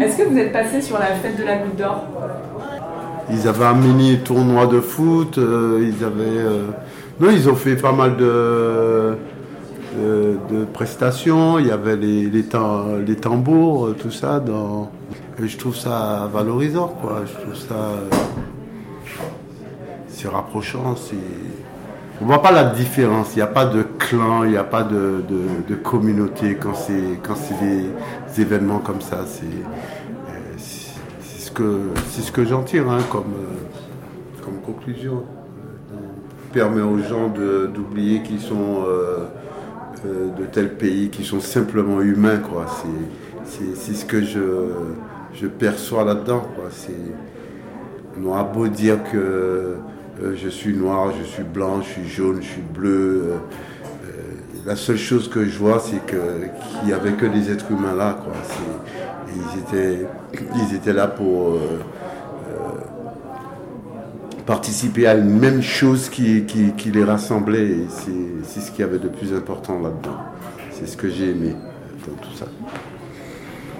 Est-ce que vous êtes passé sur la fête de la Goutte d'Or Ils avaient un mini tournoi de foot, euh, ils avaient... euh, Non, ils ont fait pas mal de, de, prestations, il y avait les, les, tam- les tambours, euh, tout ça. Dans... Et je trouve ça valorisant, quoi. Je trouve ça... C'est rapprochant, c'est... On voit pas la différence, il n'y a pas de clan, il n'y a pas de, de- communauté quand c'est quand c'est des événements comme ça. C'est euh, c'est ce que c'est ce que j'en tire hein, comme euh, comme conclusion. On permet aux gens d'oublier qu'ils sont euh, de tel pays, qu'ils sont simplement humains. C'est ce que je je perçois là-dedans. C'est on aura beau dire que euh, je suis noir, je suis blanc, je suis jaune, je suis bleu. euh, euh, la seule chose que je vois, c'est qu'il n'y avait que des êtres humains là. Ils, étaient, ils étaient là pour participer à une même chose qui, qui, les rassemblait. C'est ce qu'il y avait de plus important là-dedans. C'est ce que j'ai aimé dans tout ça.